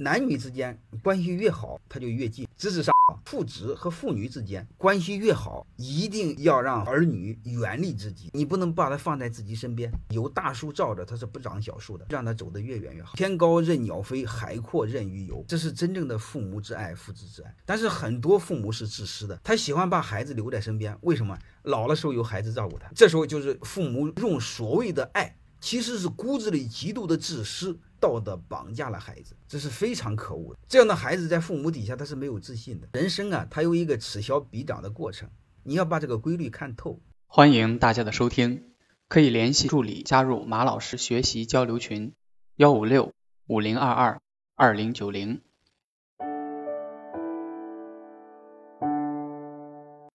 男女之间关系越好，他就越近。事实上，父子和父女之间关系越好，一定要让儿女远离自己。你不能把他放在自己身边，有大树罩着，他是不长小树的。让他走得越远越好。天高任鸟飞，海阔任鱼游，这是真正的父母之爱，父子之爱。但是很多父母是自私的，他喜欢把孩子留在身边，为什么？老了时候有孩子照顾他，这时候就是父母用所谓的爱，其实是骨子里极度的自私。道德绑架了孩子，这是非常可恶的。这样的孩子在父母底下，他是没有自信的。人生啊，他有一个此消彼长的过程，你要把这个规律看透。欢迎大家的收听，可以联系助理加入马老师学习交流群：幺五六五零二二二零九零。